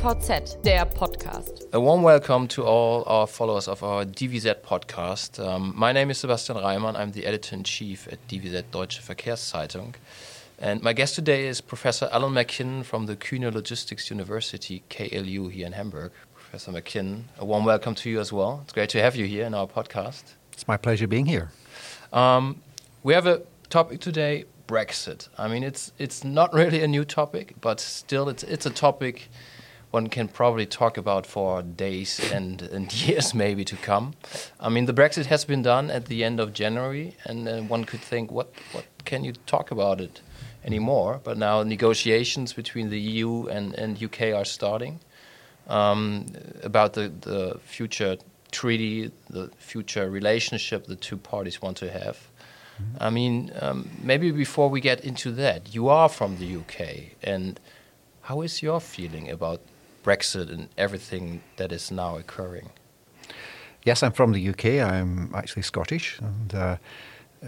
DVZ, der Podcast. A warm welcome to all our followers of our DVZ podcast. Um, my name is Sebastian Reimann. I'm the editor in chief at DVZ Deutsche Verkehrszeitung. And my guest today is Professor Alan McKinnon from the Kühne Logistics University, KLU, here in Hamburg. Professor McKinnon, a warm welcome to you as well. It's great to have you here in our podcast. It's my pleasure being here. Um, we have a topic today Brexit. I mean, it's it's not really a new topic, but still, it's it's a topic one can probably talk about for days and, and years maybe to come. I mean, the Brexit has been done at the end of January, and uh, one could think, what what can you talk about it anymore? But now negotiations between the EU and, and UK are starting um, about the, the future treaty, the future relationship the two parties want to have. I mean, um, maybe before we get into that, you are from the UK, and how is your feeling about Brexit and everything that is now occurring? Yes, I'm from the UK. I'm actually Scottish, and uh,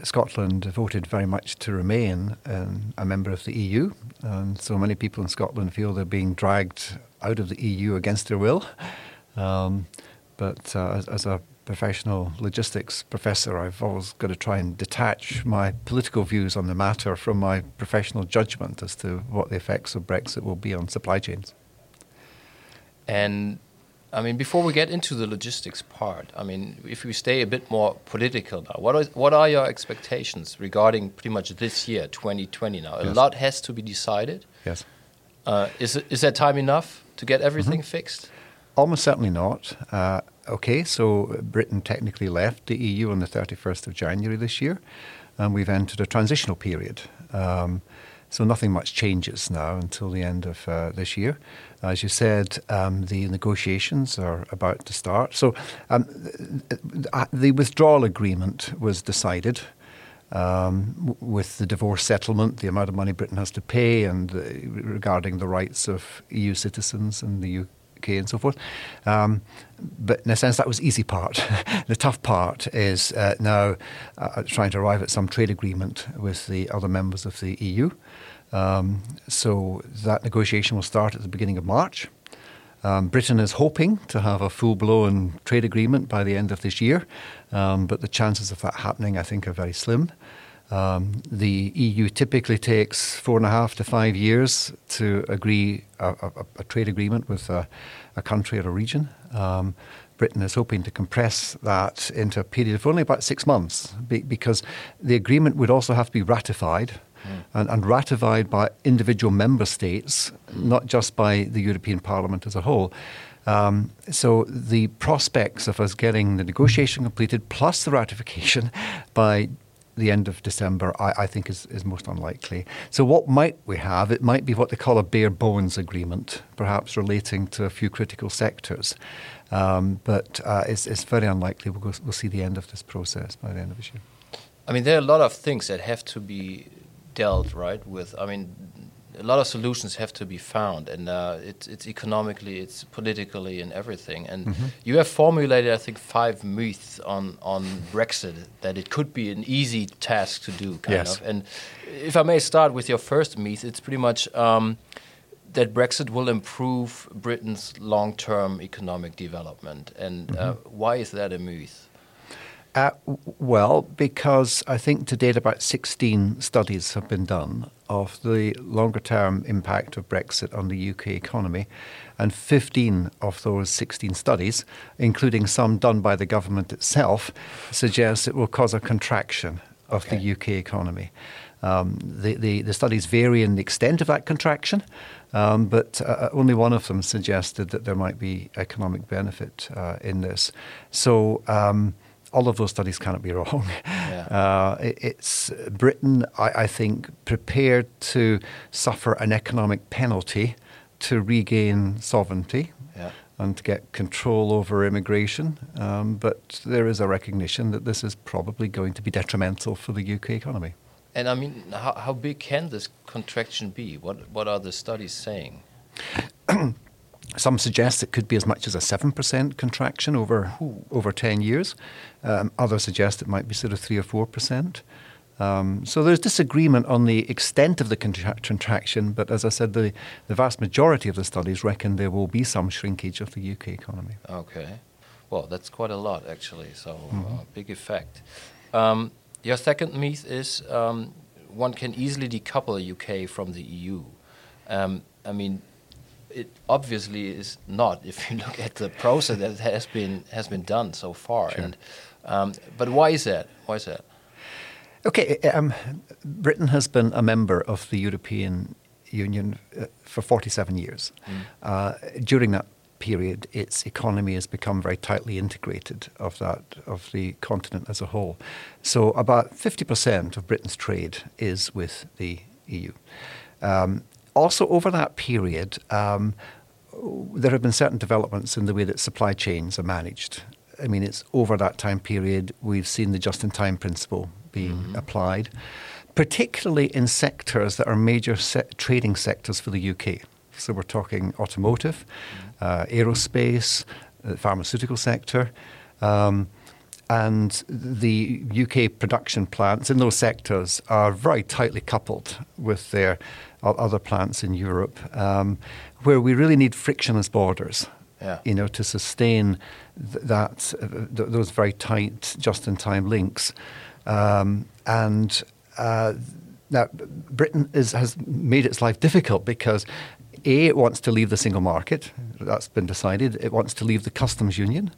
Scotland voted very much to remain um, a member of the EU, and so many people in Scotland feel they're being dragged out of the EU against their will. Um, but uh, as, as, a professional logistics professor, I've always got to try and detach my political views on the matter from my professional judgment as to what the effects of Brexit will be on supply chains. And I mean, before we get into the logistics part, I mean, if we stay a bit more political now, what are, what are your expectations regarding pretty much this year, 2020 now? A yes. lot has to be decided. Yes. Uh, is, is that time enough to get everything mm -hmm. fixed? Almost certainly not. Uh, okay, so Britain technically left the EU on the 31st of January this year, and we've entered a transitional period. Um, so nothing much changes now until the end of uh, this year. As you said, um, the negotiations are about to start. So um, the withdrawal agreement was decided. Um, with the divorce settlement, the amount of money Britain has to pay, and uh, regarding the rights of EU citizens and the UK and so forth. Um, but in a sense, that was easy part. the tough part is uh, now uh, trying to arrive at some trade agreement with the other members of the EU. Um, so that negotiation will start at the beginning of March. Um, Britain is hoping to have a full blown trade agreement by the end of this year, um, but the chances of that happening, I think, are very slim. Um, the EU typically takes four and a half to five years to agree a, a, a trade agreement with a, a, country or a region. Um, Britain is hoping to compress that into a period of only about six months be, because the agreement would also have to be ratified. Mm. And, and, ratified by individual member states, not just by the European Parliament as a whole. Um, so the prospects of us getting the negotiation completed plus the ratification by the end of December, I, I, think is, is most unlikely. So, what might we have? It might be what they call a bare bones agreement, perhaps relating to a few critical sectors. Um, but uh, it's, it's, very unlikely we'll, go, we'll see the end of this process by the end of this year. I mean, there are a lot of things that have to be dealt right with. I mean, a lot of solutions have to be found, and uh, it's, it's economically, it's politically, and everything. And mm -hmm. you have formulated, I think, five myths on on Brexit that it could be an easy task to do, kind yes. of. And if I may start with your first myth, it's pretty much. Um, that Brexit will improve Britain's long-term economic development, and mm -hmm. uh, mm-hmm. why is that a myth? Uh, well, because I think to date about 16 studies have been done of the longer term impact of Brexit on the UK economy, and 15 of those 16 studies, including some done by the government itself, suggest it will cause a contraction of okay. the UK economy. Um, the, the, the, studies vary in the extent of that contraction, um, but uh, only one of them suggested that there might be economic benefit uh, in this. So, um, all of those studies cannot be wrong. Yeah. Uh, it, it's Britain, I, I, think, prepared to suffer an economic penalty to regain sovereignty. Yeah. And to get control over immigration. Um, but there is a recognition that this is probably going to be detrimental for the UK economy. And I mean, how, how big can this contraction be? What, what are the studies saying? Some suggest it could be as much as a 7% contraction over, over 10 years. Um, others suggest it might be sort of 3 or 4%. Um, so there's disagreement on the extent of the contra- contraction, but as I said, the, the vast majority of the studies reckon there will be some shrinkage of the UK economy. Okay. Well, that's quite a lot, actually. So, mm-hmm. uh, big effect. Um, your second myth is um, one can easily decouple the UK from the EU. Um, I mean, it obviously is not if you look at the process that has been has been done so far. Sure. And um, but why is that? Why is that? Okay, um, Britain has been a member of the European Union uh, for 47 years. Mm. Uh, during that period, its economy has become very tightly integrated of that of the continent as a whole. So about 50% of Britain's trade is with the EU. Um, also, over that period, um, there have been certain developments in the way that supply chains are managed. I mean, it's over that time period we've seen the just-in-time principle being mm-hmm. applied, particularly in sectors that are major se- trading sectors for the UK. So we're talking automotive, mm-hmm. uh, aerospace, the pharmaceutical sector. Um, and the UK production plants in those sectors are very tightly coupled with their other plants in Europe, um, where we really need frictionless borders. Yeah. You know, to sustain th- that uh, th- those very tight, just-in-time links, um, and uh, now Britain is, has made its life difficult because a, it wants to leave the single market. That's been decided. It wants to leave the customs union.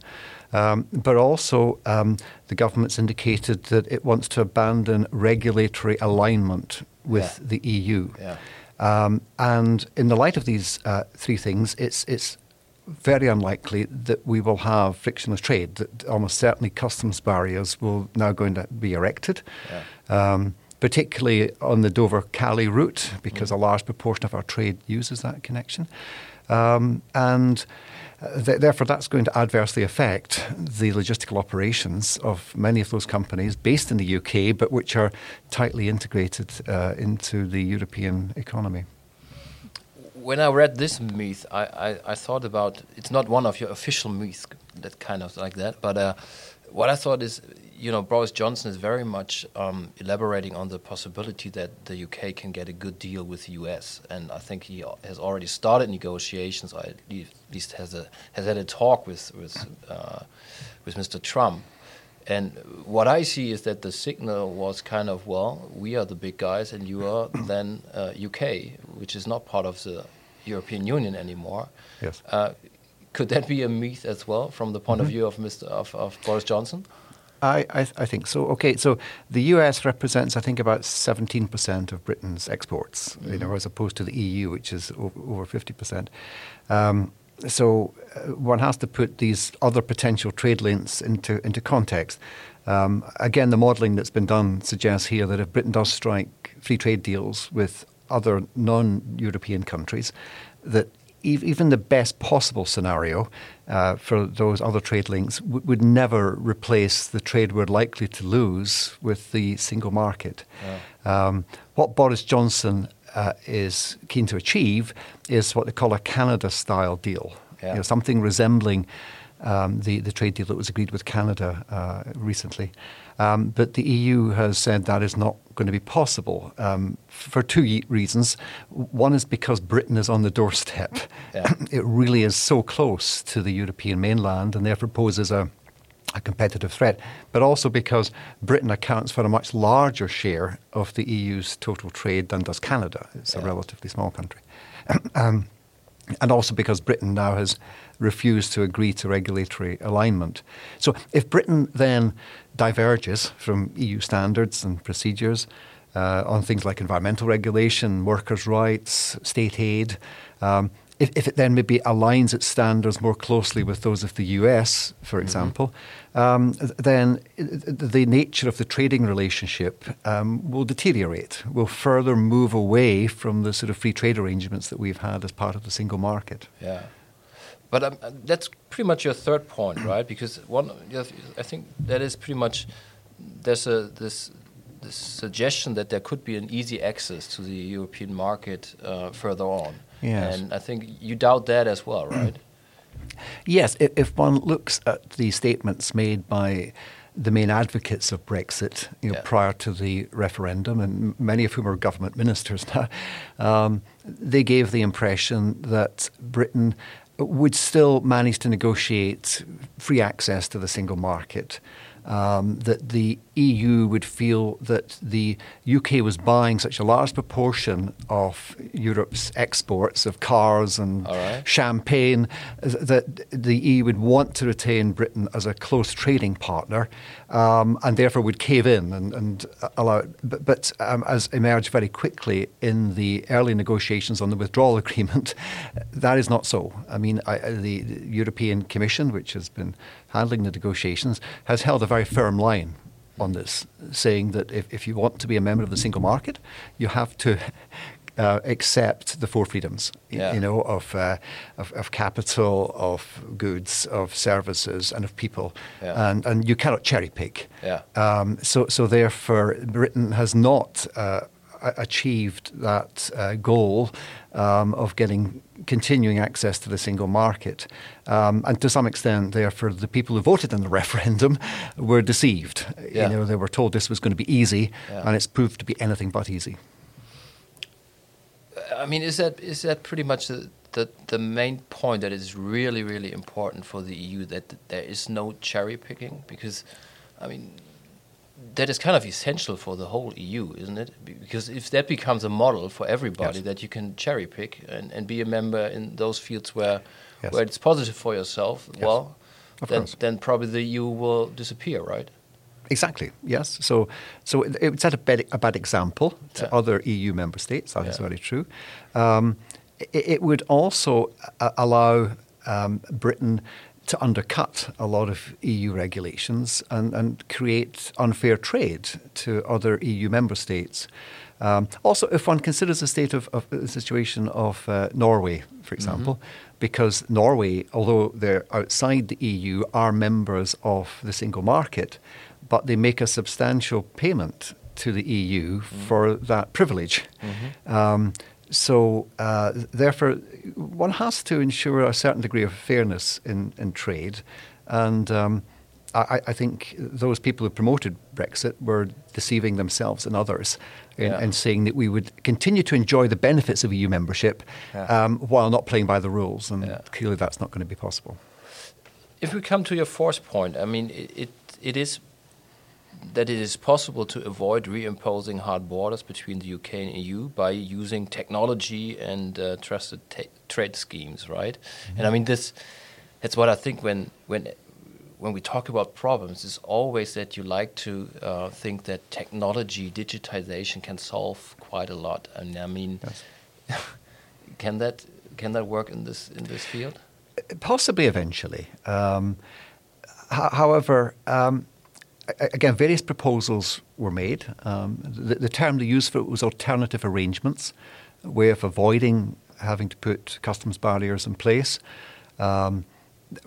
Um, but also, um, the government's indicated that it wants to abandon regulatory alignment with yeah. the EU. Yeah. Um, and in the light of these uh, three things, it's, it's very unlikely that we will have frictionless trade, that almost certainly customs barriers will now going to be erected. Yeah. Um, particularly on the Dover Calais route, because mm. a large proportion of our trade uses that connection. Um, and Th- therefore, that's going to adversely affect the logistical operations of many of those companies based in the UK, but which are tightly integrated uh, into the European economy. When I read this myth, I, I, I, thought about it's not one of your official myths that kind of like that, but uh, what I thought is you know, Boris Johnson is very much um, elaborating on the possibility that the UK can get a good deal with the US, and I think he has already started negotiations, or at least has a has had a talk with with uh, with Mr. Trump. And what I see is that the signal was kind of, well, we are the big guys, and you are then uh, UK, which is not part of the European Union anymore. Yes. Uh, could that be a myth as well, from the point mm -hmm. of mm-hmm. view of Mr. Of, of Boris Johnson? I, I, I, think so. Okay, so the US represents, I think, about 17% of Britain's exports, mm-hmm. you know, as opposed to the EU, which is o- over 50%. Um, so uh, one has to put these other potential trade links into, into context. Um, again, the modelling that's been done suggests here that if Britain does strike free trade deals with other non European countries, that even the best possible scenario uh, for those other trade links w- would never replace the trade we're likely to lose with the single market. Yeah. Um, what Boris Johnson uh, is keen to achieve is what they call a Canada style deal, yeah. you know, something resembling um, the, the trade deal that was agreed with Canada uh, recently. Um, but the EU has said that is not going to be possible um, for two reasons. One is because Britain is on the doorstep. Yeah. it really is so close to the European mainland and therefore poses a, a competitive threat, but also because Britain accounts for a much larger share of the EU's total trade than does Canada. It's yeah. a relatively small country. um, and also because Britain now has refused to agree to regulatory alignment. So if Britain then diverges from EU standards and procedures uh, on things like environmental regulation, workers' rights, state aid, um, if, if, it then maybe aligns its standards more closely with those of the US, for mm-hmm. example, um, then the nature of the trading relationship um, will deteriorate, will further move away from the sort of free trade arrangements that we've had as part of the single market. Yeah. But um, that's pretty much your third point, right? Because one, I think that is pretty much there's a this this suggestion that there could be an easy access to the European market uh, further on. Yes. And I think you doubt that as well, right? yes. If one looks at the statements made by the main advocates of Brexit, you know, Yeah. prior to the referendum, and many of whom are government ministers now, um, they gave the impression that Britain would still manage to negotiate free access to the single market. Um, that the EU would feel that the UK was buying such a large proportion of Europe's exports of cars and right. champagne that the EU would want to retain Britain as a close trading partner um, and therefore would cave in and, and allow it. But, but um, as emerged very quickly in the early negotiations on the withdrawal agreement, that is not so. I mean, I, the European Commission, which has been handling the negotiations, has held a very firm line on this, saying that if, if you want to be a member of the single market, you have to uh, accept the four freedoms, Yeah. you know, of, uh, of, of capital, of goods, of services, and of people. Yeah. And, and you cannot cherry pick. Yeah. Um, so, so therefore, Britain has not uh, achieved that uh, goal um, of getting continuing access to the single market. Um, and to some extent, therefore, the people who voted in the referendum were deceived. Yeah. You know, they were told this was going to be easy, Yeah. and it's proved to be anything but easy. I mean, is that is that pretty much the, the the main point that is really really important for the EU that there is no cherry picking because, I mean, that is kind of essential for the whole EU, isn't it? Because if that becomes a model for everybody Yes. that you can cherry pick and, and be a member in those fields where Yes. where it's positive for yourself, Yes. well, Of then course. then probably the EU will disappear, right? Exactly. Yes. So, so it, it set a bad, a bad example to Yeah. other EU member states. That is Yeah. very true. Um, it, it would also uh, allow um, Britain to undercut a lot of EU regulations and, and create unfair trade to other EU member states. Um, also, if one considers the state of, of the situation of uh, Norway, for example, because Norway, although they're outside the EU, are members of the single market, but they make a substantial payment to the EU for that privilege. Um, so, uh, therefore, one has to ensure a certain degree of fairness in, in trade. And um, I, I think those people who promoted Brexit were deceiving themselves and others in, Yeah. in saying that we would continue to enjoy the benefits of EU membership Yeah. um, while not playing by the rules. And Yeah. clearly, that's not going to be possible. If we come to your fourth point, I mean, it, it, it is that it is possible to avoid reimposing hard borders between the UK and EU by using technology and uh, trusted trade schemes, right? And I mean, this that's what I think when when when we talk about problems, it's always that you like to uh, think that technology, digitization can solve quite a lot. And I mean, Yes. can that can that work in this in this field? Possibly eventually. Um, ho- however, um, again, various proposals were made. Um, the, the term they used for it was alternative arrangements, a way of avoiding having to put customs barriers in place. Um,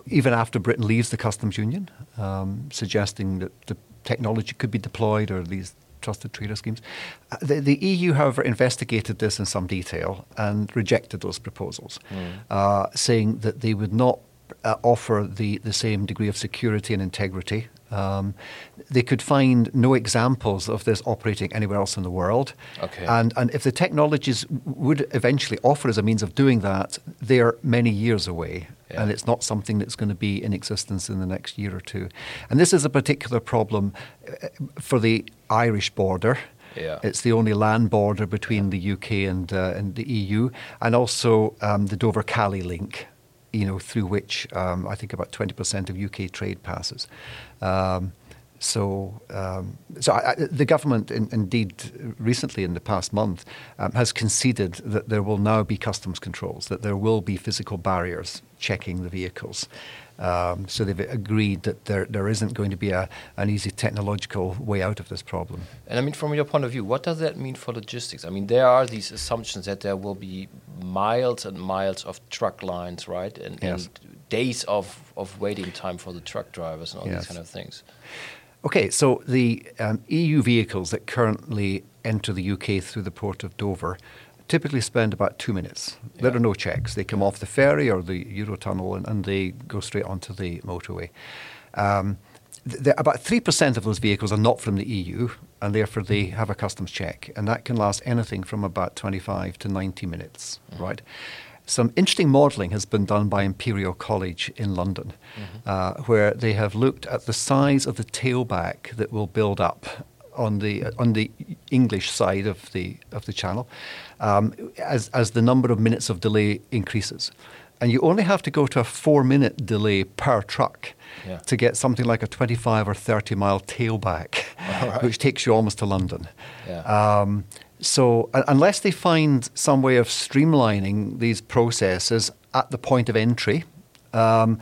even after Britain leaves the customs union, um, suggesting that the technology could be deployed or these trusted trader schemes. Uh, The, the EU, however, investigated this in some detail and rejected those proposals, uh, saying that they would not uh, offer the, the same degree of security and integrity. Um, they could find no examples of this operating anywhere else in the world. Okay. And, and if the technologies would eventually offer as a means of doing that, they're many years away. Yeah. And it's not something that's going to be in existence in the next year or two. And this is a particular problem uh, for the Irish border. Yeah. It's the only land border between the UK and, uh, and the EU, and also um, the Dover Calais link, you know, through which um, I think about 20% of UK trade passes. Um, so, um, so I, I, the government, in, indeed, recently in the past month, um, has conceded that there will now be customs controls, that there will be physical barriers checking the vehicles. Um, so they've agreed that there, there isn't going to be a, an easy technological way out of this problem. And I mean, from your point of view, what does that mean for logistics? I mean, there are these assumptions that there will be miles and miles of truck lines, right? And, Yes. and days of, of waiting time for the truck drivers and all Yes. these kind of things. Okay, so the um, EU vehicles that currently enter the UK through the port of Dover typically spend about two minutes. There are no checks. They come off the ferry or the Eurotunnel and, and they go straight onto the motorway. Um, about 3% of those vehicles are not from the EU, and therefore they have a customs check, and that can last anything from about 25 to 90 minutes, right? Some interesting modelling has been done by Imperial College in London, uh, where they have looked at the size of the tailback that will build up on the on the English side of the of the channel, um, as as the number of minutes of delay increases, and you only have to go to a four minute delay per truck Yeah. to get something like a twenty five or thirty mile tailback, right. which takes you almost to London. Yeah. Um, so un- unless they find some way of streamlining these processes at the point of entry, um,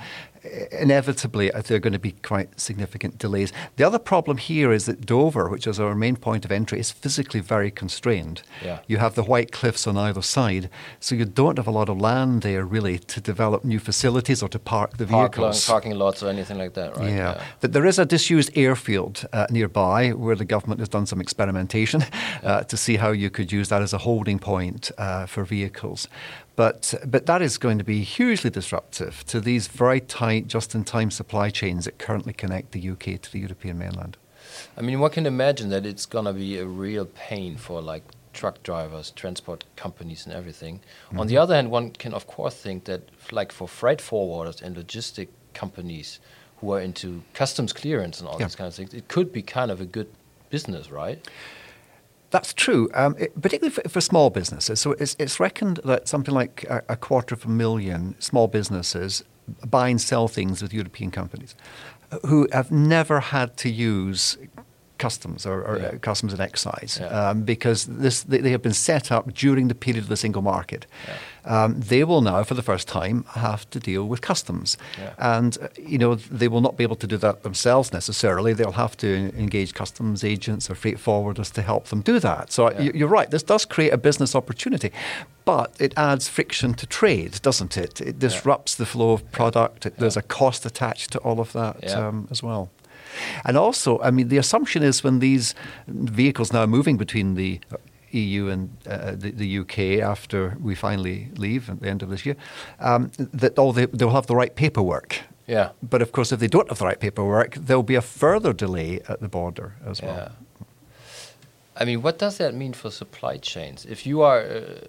inevitably uh, there are going to be quite significant delays. The other problem here is that Dover, which is our main point of entry, is physically very constrained. Yeah. You have the white cliffs on either side, so you don't have a lot of land there really to develop new facilities or to park the Park vehicles. parking lots or anything like that, right? Yeah. Th- There is a disused airfield uh, nearby where the government has done some experimentation uh, to see how you could use that as a holding point uh, for vehicles. But, but that is going to be hugely disruptive to these very tight, just in time supply chains that currently connect the UK to the European mainland. I mean, one can imagine that it's gonna be a real pain for like truck drivers, transport companies, and everything. Mm-hmm. On the other hand, one can of course think that, like for freight forwarders and logistic companies who are into customs clearance and all Yeah. these kind of things, it could be kind of a good business, right? That's true, um, it, particularly for, for small businesses. So it's, it's reckoned that something like a, a quarter of a million small businesses buy and sell things with European companies uh, who have never had to use customs or, or Yeah. uh, customs and excise Yeah. um, because this, they, they have been set up during the period of the single market. Um, they will now, for the first time, have to deal with customs, Yeah. and uh, you know they will not be able to do that themselves necessarily. They'll have to engage customs agents or freight forwarders to help them do that. So Yeah. you- you're right. This does create a business opportunity, but it adds friction to trade, doesn't it? It disrupts the flow of product. It, There's a cost attached to all of that Yeah. um, as well. And also, I mean, the assumption is when these vehicles now moving between the EU and uh, the, the UK after we finally leave at the end of this year, um, that all they, they'll have the right paperwork. Yeah. But of course, if they don't have the right paperwork, there'll be a further delay at the border as Yeah. well. I mean, what does that mean for supply chains? If you are a,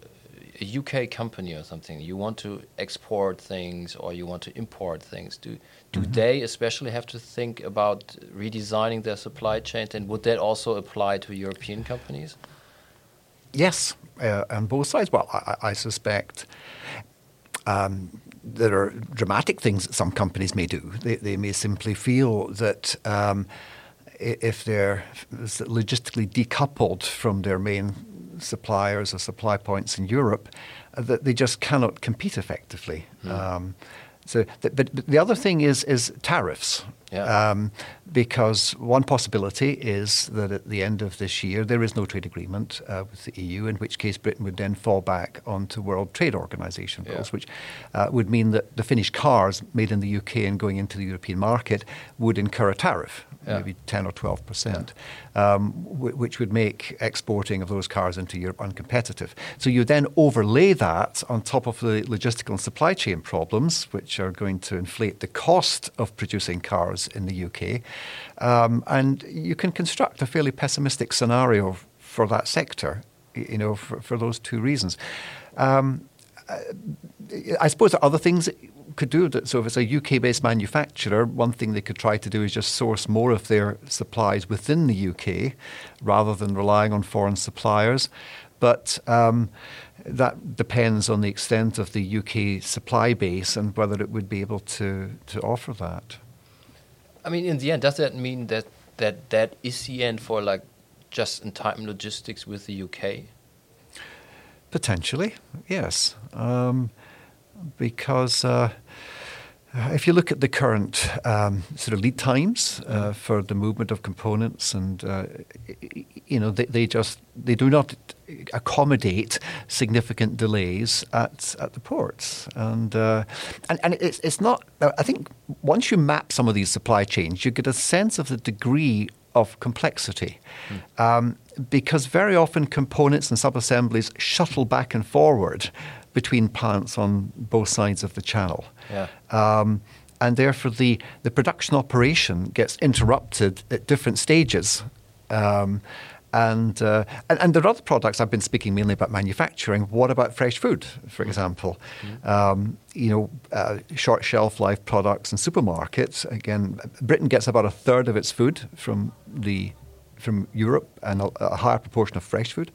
a UK company or something, you want to export things or you want to import things, do do Mm-hmm. they especially have to think about redesigning their supply chains? And would that also apply to European companies? Yes, uh, on both sides. Well, I, I I suspect um, there are dramatic things that some companies may do. They, they may simply feel that um, if they're logistically decoupled from their main suppliers or supply points in Europe, uh, that they just cannot compete effectively. Um, so, th- but the other thing is is tariffs. Yeah. Um, because one possibility is that at the end of this year there is no trade agreement uh, with the EU, in which case Britain would then fall back onto World Trade Organization Yeah. rules, which uh, would mean that the finished cars made in the UK and going into the European market would incur a tariff, Yeah. maybe 10 or 12 percent, um, w- which would make exporting of those cars into Europe uncompetitive. So you then overlay that on top of the logistical and supply chain problems, which are going to inflate the cost of producing cars in the UK, um, and you can construct a fairly pessimistic scenario for that sector. You know, for, for those two reasons. Um, I suppose there are other things could do that. So if it's a UK-based manufacturer, one thing they could try to do is just source more of their supplies within the UK rather than relying on foreign suppliers. But um, that depends on the extent of the UK supply base and whether it would be able to, to offer that. I mean, in the end, does that mean that that, that is the end for like just-in-time logistics with the UK? Potentially, yes. Um, because uh, if you look at the current um, sort of lead times uh, for the movement of components, and uh, you know, they, they just they do not accommodate significant delays at at the ports, and uh, and and it's it's not. I think once you map some of these supply chains, you get a sense of the degree of complexity. Um, because very often components and sub-assemblies shuttle back and forward between plants on both sides of the channel. Yeah. Um, and therefore the, the production operation gets interrupted at different stages. Um, and, uh, and, and there are other products. I've been speaking mainly about manufacturing. What about fresh food, for mm-hmm. example? Mm-hmm. Um, you know, uh, short shelf life products in supermarkets. Again, Britain gets about a third of its food from the from Europe and a, a higher proportion of fresh food.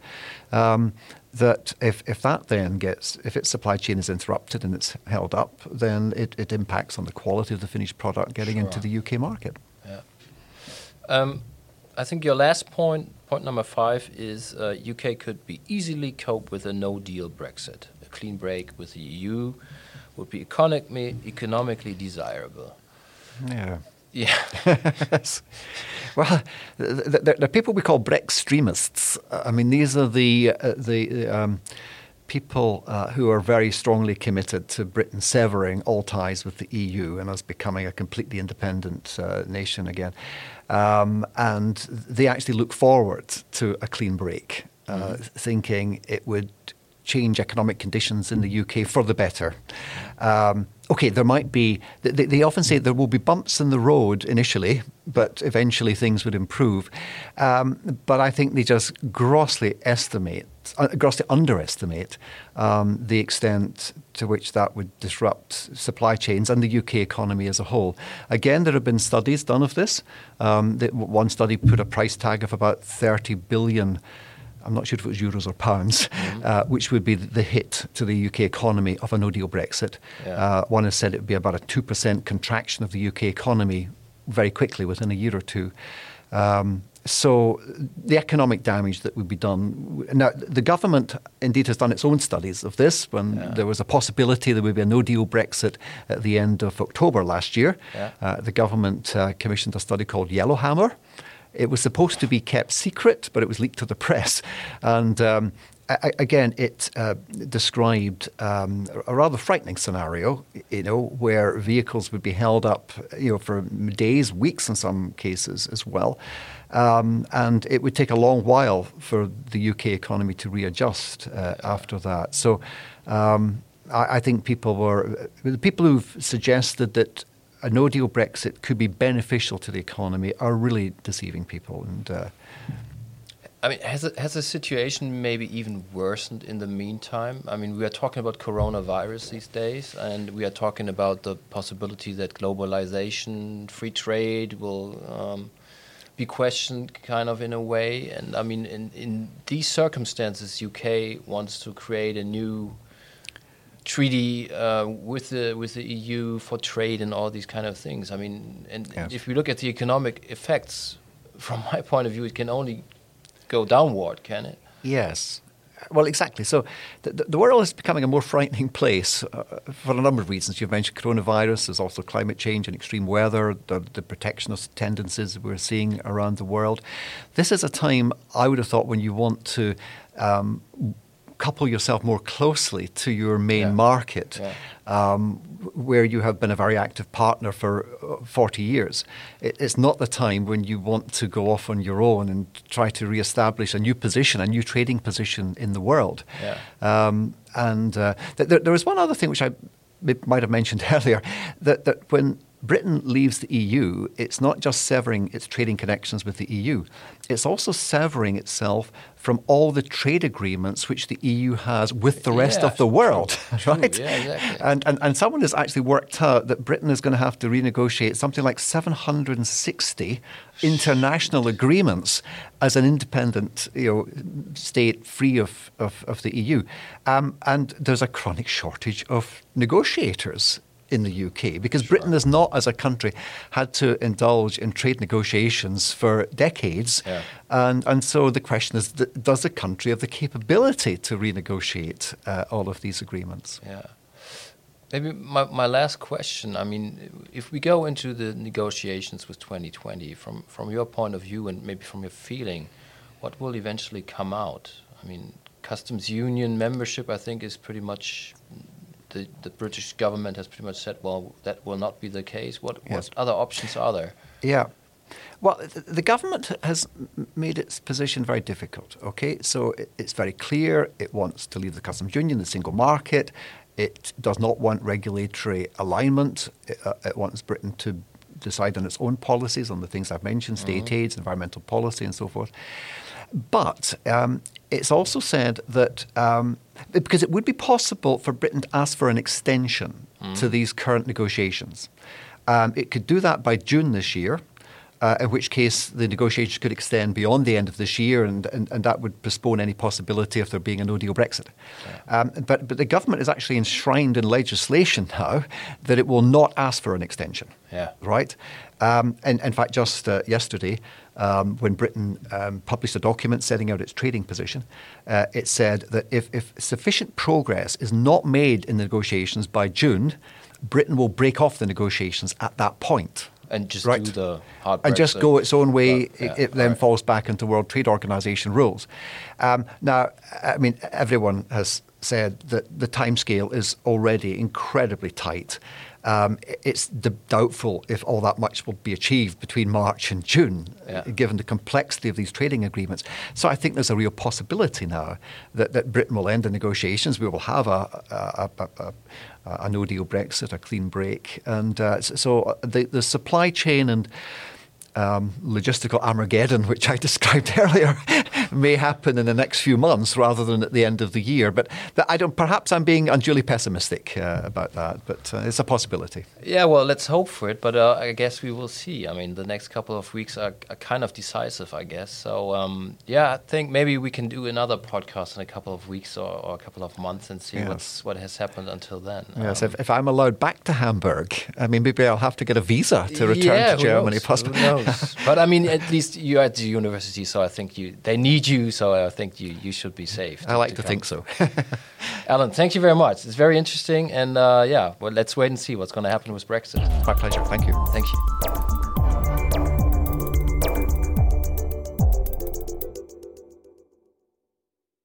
Um, that if, if that then gets, if its supply chain is interrupted and it's held up, then it, it impacts on the quality of the finished product getting sure. into the UK market. Yeah. Um, I think your last point, point number five, is uh, UK could be easily cope with a no-deal Brexit. A clean break with the EU would be economically, economically desirable. Yeah. Yeah. well, the, the, people we call Brextremists. I mean, these are the uh, the um, people uh, who are very strongly committed to Britain severing all ties with the EU and us becoming a completely independent uh, nation again. Um, and they actually look forward to a clean break, uh, mm-hmm. thinking it would change economic conditions in the UK for the better. Um, okay, there might be, they, they, often say there will be bumps in the road initially, but eventually things would improve. Um, but I think they just grossly estimate, uh, grossly underestimate um, the extent to which that would disrupt supply chains and the UK economy as a whole. Again, there have been studies done of this. Um, one study put a price tag of about 30 billion I'm not sure if it was euros or pounds, mm-hmm. uh, which would be the hit to the UK economy of a no deal Brexit. Yeah. Uh, one has said it would be about a 2% contraction of the UK economy very quickly within a year or two. Um, so the economic damage that would be done. Now, the government indeed has done its own studies of this when yeah. there was a possibility there would be a no deal Brexit at the end of October last year. Yeah. Uh, the government uh, commissioned a study called Yellowhammer. It was supposed to be kept secret, but it was leaked to the press. And um, I, again, it uh, described um, a rather frightening scenario, you know, where vehicles would be held up, you know, for days, weeks in some cases as well. Um, and it would take a long while for the UK economy to readjust uh, after that. So um, I, I, think people were, the people who've suggested that a no deal Brexit could be beneficial to the economy are really deceiving people. And uh, I mean, has it, has the situation maybe even worsened in the meantime? I mean, we are talking about coronavirus these days, and we are talking about the possibility that globalization, free trade will um, be questioned kind of in a way. And I mean, in, in these circumstances, UK wants to create a new treaty uh, with the with the EU for trade and all these kind of things. I mean, and yes. if we look at the economic effects, from my point of view, it can only go downward, can it? Yes. Well, exactly. So the, the world is becoming a more frightening place uh, for a number of reasons. You've mentioned coronavirus. There's also climate change and extreme weather, the, the protectionist tendencies we're seeing around the world. This is a time I would have thought when you want to um, couple yourself more closely to your main yeah. market, yeah. Um, where you have been a very active partner for uh, 40 years. It, it's not the time when you want to go off on your own and try to re-establish a new position, a new trading position in the world. Yeah. Um, and uh, th- there was one other thing which I might have mentioned earlier, that, that when Britain leaves the EU, it's not just severing its trading connections with the EU, it's also severing itself from all the trade agreements which the EU has with the rest yeah, of the world. True. right? Yeah, exactly. And, and, and someone has actually worked out that Britain is going to have to renegotiate something like 760 international agreements as an independent you know, state free of, of, of the EU. Um, and there's a chronic shortage of negotiators in the UK because sure. Britain has not, as a country, had to indulge in trade negotiations for decades. Yeah. And, and so the question is does the country have the capability to renegotiate uh, all of these agreements? Yeah. Maybe my, my last question. I mean, if we go into the negotiations with 2020, from, from your point of view and maybe from your feeling, what will eventually come out? I mean, customs union membership, I think, is pretty much the, the British government has pretty much said, well, that will not be the case. What, yes. what other options are there? Yeah. Well, th- the government has made its position very difficult. Okay, so it, it's very clear it wants to leave the customs union, the single market. It does not want regulatory alignment. It, uh, it wants Britain to decide on its own policies on the things I've mentioned, state aids, environmental policy, and so forth. But um, it's also said that um, because it would be possible for Britain to ask for an extension to these current negotiations. Um, it could do that by June this year, uh, in which case the negotiations could extend beyond the end of this year, and, and, and that would postpone any possibility of there being a no deal Brexit. Um, but, but the government is actually enshrined in legislation now that it will not ask for an extension. Yeah. Right? Um, and in fact, just uh, yesterday, um, when Britain um, published a document setting out its trading position, uh, it said that if, if sufficient progress is not made in the negotiations by June, Britain will break off the negotiations at that point. And just Right. do the hard and just go its own way. But, yeah, it, it then alright. falls back into World Trade Organization rules. Um, now, I mean, everyone has said that the timescale is already incredibly tight. Um, it's d- doubtful if all that much will be achieved between March and June, Yeah. given the complexity of these trading agreements. So I think there's a real possibility now that, that Britain will end the negotiations. We will have a, a, a, a, a no deal Brexit, a clean break. And uh, so the, the supply chain and um, logistical Armageddon, which I described earlier, may happen in the next few months rather than at the end of the year. But that I don't. Perhaps I'm being unduly pessimistic uh, about that, but uh, it's a possibility. Yeah, well, let's hope for it, but uh, I guess we will see. I mean, the next couple of weeks are, are kind of decisive, I guess. So, um, yeah, I think maybe we can do another podcast in a couple of weeks or, or a couple of months and see Yes. what's what has happened until then. Yes, Um, if, if I'm allowed back to Hamburg, I mean, maybe I'll have to get a visa to return yeah, to Germany. knows? Possibly. Who knows? but I mean, at least you're at the university, so I think you they need you. So I think you you should be safe. I like to come. think so. Alan, thank you very much. It's very interesting, and uh, yeah, well, let's wait and see what's going to happen with Brexit. My pleasure. Thank you. Thank you.